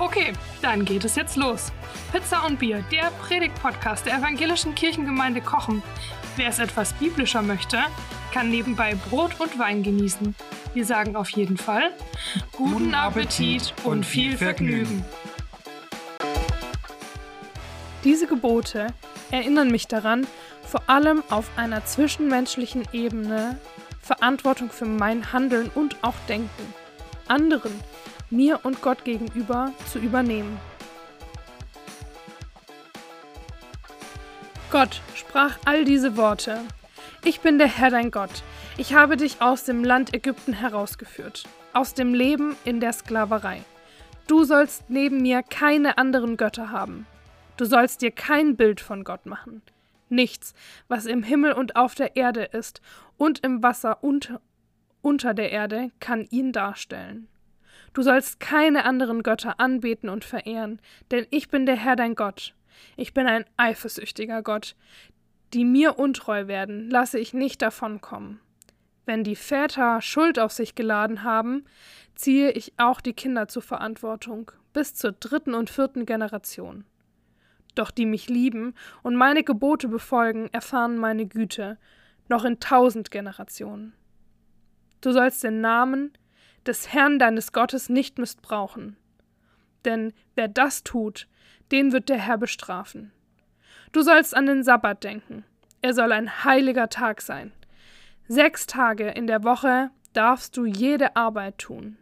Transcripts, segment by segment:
Okay, dann geht es jetzt los. Pizza und Bier, der Predigt-Podcast der evangelischen Kirchengemeinde Kochen. Wer es etwas biblischer möchte, kann nebenbei Brot und Wein genießen. Wir sagen auf jeden Fall guten Appetit und viel Vergnügen. Diese Gebote erinnern mich daran, vor allem auf einer zwischenmenschlichen Ebene Verantwortung für mein Handeln und auch Denken anderen mir und Gott gegenüber zu übernehmen. Gott sprach all diese Worte. Ich bin der Herr dein Gott. Ich habe dich aus dem Land Ägypten herausgeführt, aus dem Leben in der Sklaverei. Du sollst neben mir keine anderen Götter haben. Du sollst dir kein Bild von Gott machen. Nichts, was im Himmel und auf der Erde ist und im Wasser und unter der Erde, kann ihn darstellen. Du sollst keine anderen Götter anbeten und verehren, denn ich bin der Herr dein Gott. Ich bin ein eifersüchtiger Gott. Die mir untreu werden, lasse ich nicht davonkommen. Wenn die Väter Schuld auf sich geladen haben, ziehe ich auch die Kinder zur Verantwortung, bis zur dritten und vierten Generation. Doch die mich lieben und meine Gebote befolgen, erfahren meine Güte, noch in tausend Generationen. Du sollst den Namen, des Herrn deines Gottes nicht missbrauchen. Denn wer das tut, den wird der Herr bestrafen. Du sollst an den Sabbat denken. Er soll ein heiliger Tag sein. Sechs Tage in der Woche darfst du jede Arbeit tun.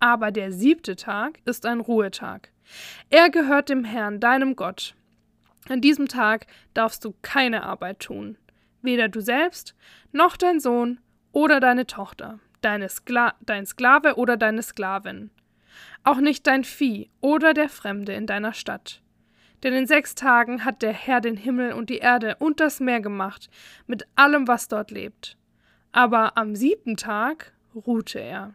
Aber der siebte Tag ist ein Ruhetag. Er gehört dem Herrn, deinem Gott. An diesem Tag darfst du keine Arbeit tun. Weder du selbst, noch dein Sohn oder deine Tochter, deine Skla dein Sklave oder deine Sklavin, auch nicht dein Vieh oder der Fremde in deiner Stadt. Denn in sechs Tagen hat der Herr den Himmel und die Erde und das Meer gemacht, mit allem, was dort lebt. Aber am siebten Tag ruhte er.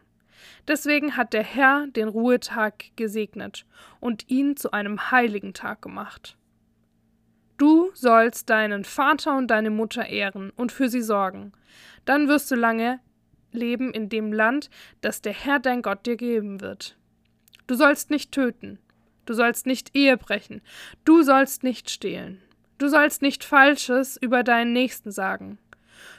Deswegen hat der Herr den Ruhetag gesegnet und ihn zu einem heiligen Tag gemacht. Du sollst deinen Vater und deine Mutter ehren und für sie sorgen. Dann wirst du lange leben in dem Land, das der Herr dein Gott dir geben wird. Du sollst nicht töten, du sollst nicht Ehe brechen, du sollst nicht stehlen, du sollst nicht Falsches über deinen Nächsten sagen.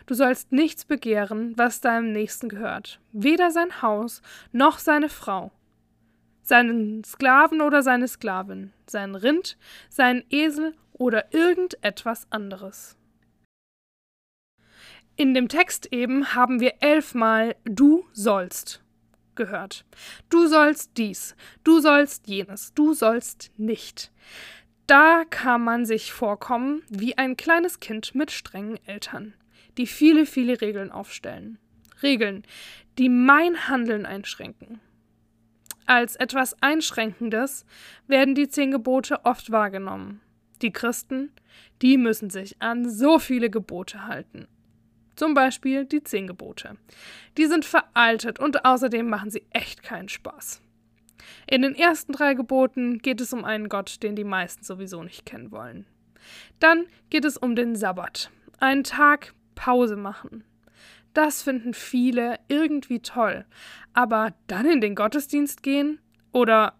Du sollst nichts begehren, was deinem Nächsten gehört, weder sein Haus noch seine Frau, seinen Sklaven oder seine Sklavin, sein Rind, seinen Esel oder irgendetwas anderes. In dem Text eben haben wir elfmal du sollst gehört. Du sollst dies, du sollst jenes, du sollst nicht. Da kann man sich vorkommen wie ein kleines Kind mit strengen Eltern, die viele, viele Regeln aufstellen. Regeln, die mein Handeln einschränken. Als etwas Einschränkendes werden die zehn Gebote oft wahrgenommen. Die Christen, die müssen sich an so viele Gebote halten zum Beispiel die Zehn Gebote. Die sind veraltet und außerdem machen sie echt keinen Spaß. In den ersten drei Geboten geht es um einen Gott, den die meisten sowieso nicht kennen wollen. Dann geht es um den Sabbat, einen Tag Pause machen. Das finden viele irgendwie toll, aber dann in den Gottesdienst gehen? Oder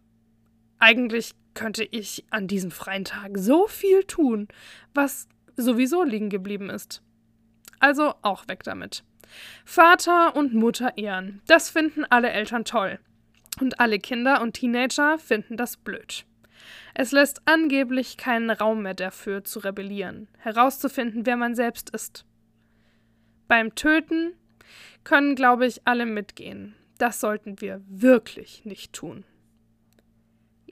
eigentlich könnte ich an diesem freien Tag so viel tun, was sowieso liegen geblieben ist. Also auch weg damit. Vater und Mutter ehren. Das finden alle Eltern toll. Und alle Kinder und Teenager finden das blöd. Es lässt angeblich keinen Raum mehr dafür zu rebellieren, herauszufinden, wer man selbst ist. Beim Töten können, glaube ich, alle mitgehen. Das sollten wir wirklich nicht tun.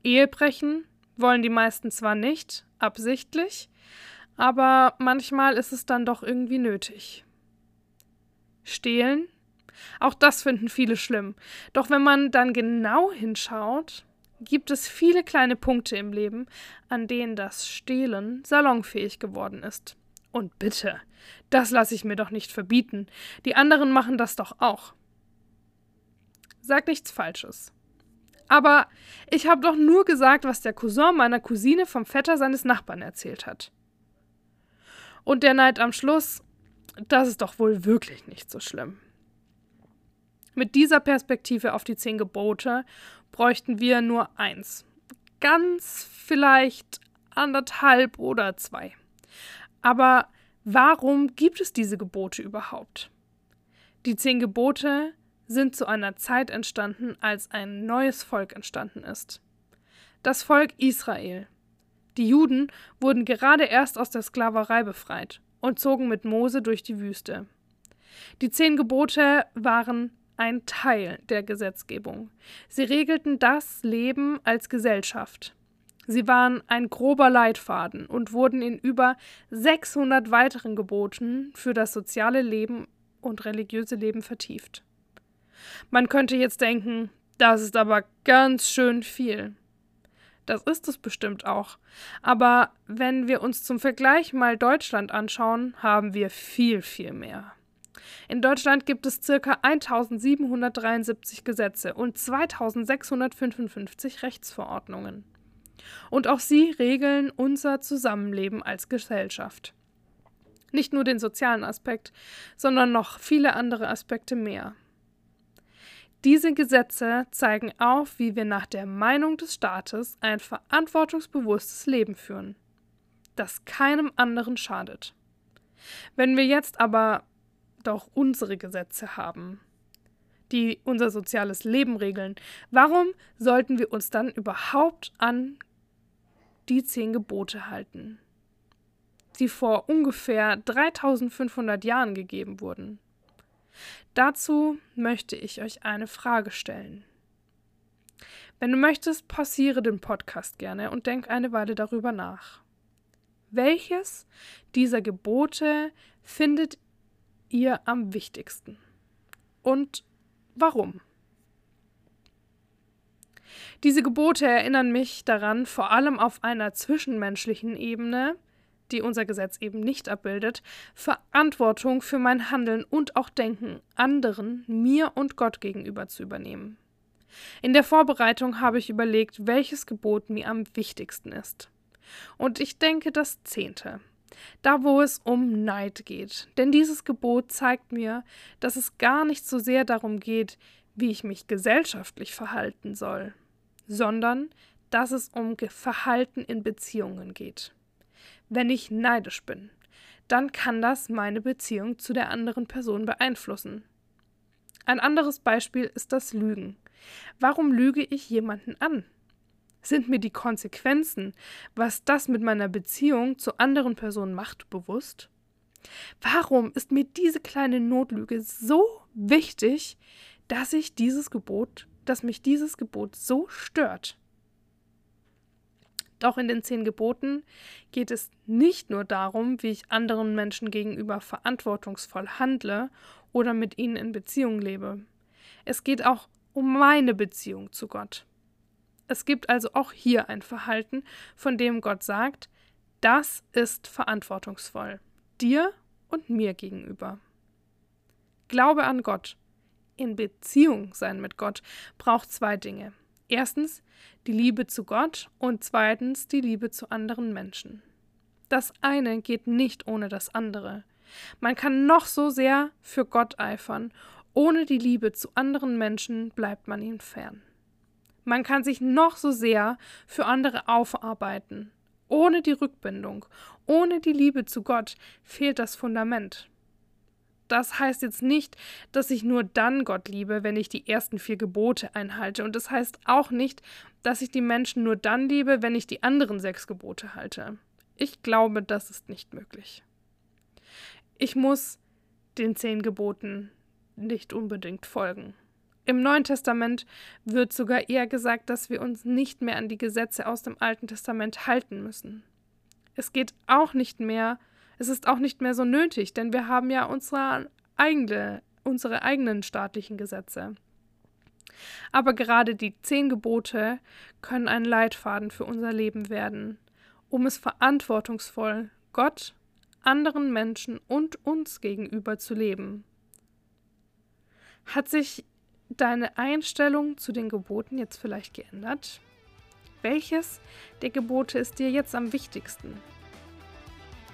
Ehebrechen wollen die meisten zwar nicht, absichtlich, aber manchmal ist es dann doch irgendwie nötig. Stehlen? Auch das finden viele schlimm. Doch wenn man dann genau hinschaut, gibt es viele kleine Punkte im Leben, an denen das Stehlen salonfähig geworden ist. Und bitte, das lasse ich mir doch nicht verbieten. Die anderen machen das doch auch. Sag nichts Falsches. Aber ich habe doch nur gesagt, was der Cousin meiner Cousine vom Vetter seines Nachbarn erzählt hat. Und der Neid am Schluss, das ist doch wohl wirklich nicht so schlimm. Mit dieser Perspektive auf die zehn Gebote bräuchten wir nur eins. Ganz vielleicht anderthalb oder zwei. Aber warum gibt es diese Gebote überhaupt? Die zehn Gebote sind zu einer Zeit entstanden, als ein neues Volk entstanden ist. Das Volk Israel. Die Juden wurden gerade erst aus der Sklaverei befreit und zogen mit Mose durch die Wüste. Die zehn Gebote waren ein Teil der Gesetzgebung. Sie regelten das Leben als Gesellschaft. Sie waren ein grober Leitfaden und wurden in über 600 weiteren Geboten für das soziale Leben und religiöse Leben vertieft. Man könnte jetzt denken, das ist aber ganz schön viel. Das ist es bestimmt auch. Aber wenn wir uns zum Vergleich mal Deutschland anschauen, haben wir viel, viel mehr. In Deutschland gibt es ca. 1773 Gesetze und 2655 Rechtsverordnungen. Und auch sie regeln unser Zusammenleben als Gesellschaft. Nicht nur den sozialen Aspekt, sondern noch viele andere Aspekte mehr. Diese Gesetze zeigen auf, wie wir nach der Meinung des Staates ein verantwortungsbewusstes Leben führen, das keinem anderen schadet. Wenn wir jetzt aber doch unsere Gesetze haben, die unser soziales Leben regeln, warum sollten wir uns dann überhaupt an die zehn Gebote halten, die vor ungefähr 3500 Jahren gegeben wurden? Dazu möchte ich euch eine Frage stellen. Wenn du möchtest, pausiere den Podcast gerne und denk eine Weile darüber nach. Welches dieser Gebote findet ihr am wichtigsten? Und warum? Diese Gebote erinnern mich daran, vor allem auf einer zwischenmenschlichen Ebene, die unser Gesetz eben nicht abbildet, Verantwortung für mein Handeln und auch Denken anderen, mir und Gott gegenüber zu übernehmen. In der Vorbereitung habe ich überlegt, welches Gebot mir am wichtigsten ist. Und ich denke das zehnte. Da, wo es um Neid geht. Denn dieses Gebot zeigt mir, dass es gar nicht so sehr darum geht, wie ich mich gesellschaftlich verhalten soll, sondern dass es um Verhalten in Beziehungen geht. Wenn ich neidisch bin, dann kann das meine Beziehung zu der anderen Person beeinflussen. Ein anderes Beispiel ist das Lügen. Warum lüge ich jemanden an? Sind mir die Konsequenzen, was das mit meiner Beziehung zu anderen Personen macht, bewusst? Warum ist mir diese kleine Notlüge so wichtig, dass ich dieses Gebot, dass mich dieses Gebot so stört? Doch in den zehn Geboten geht es nicht nur darum, wie ich anderen Menschen gegenüber verantwortungsvoll handle oder mit ihnen in Beziehung lebe. Es geht auch um meine Beziehung zu Gott. Es gibt also auch hier ein Verhalten, von dem Gott sagt, das ist verantwortungsvoll, dir und mir gegenüber. Glaube an Gott, in Beziehung sein mit Gott, braucht zwei Dinge. Erstens die Liebe zu Gott und zweitens die Liebe zu anderen Menschen. Das eine geht nicht ohne das andere. Man kann noch so sehr für Gott eifern, ohne die Liebe zu anderen Menschen bleibt man ihm fern. Man kann sich noch so sehr für andere aufarbeiten. Ohne die Rückbindung, ohne die Liebe zu Gott fehlt das Fundament. Das heißt jetzt nicht, dass ich nur dann Gott liebe, wenn ich die ersten vier Gebote einhalte. Und das heißt auch nicht, dass ich die Menschen nur dann liebe, wenn ich die anderen sechs Gebote halte. Ich glaube, das ist nicht möglich. Ich muss den zehn Geboten nicht unbedingt folgen. Im Neuen Testament wird sogar eher gesagt, dass wir uns nicht mehr an die Gesetze aus dem Alten Testament halten müssen. Es geht auch nicht mehr, es ist auch nicht mehr so nötig, denn wir haben ja unsere, eigene, unsere eigenen staatlichen Gesetze. Aber gerade die zehn Gebote können ein Leitfaden für unser Leben werden, um es verantwortungsvoll Gott, anderen Menschen und uns gegenüber zu leben. Hat sich deine Einstellung zu den Geboten jetzt vielleicht geändert? Welches der Gebote ist dir jetzt am wichtigsten?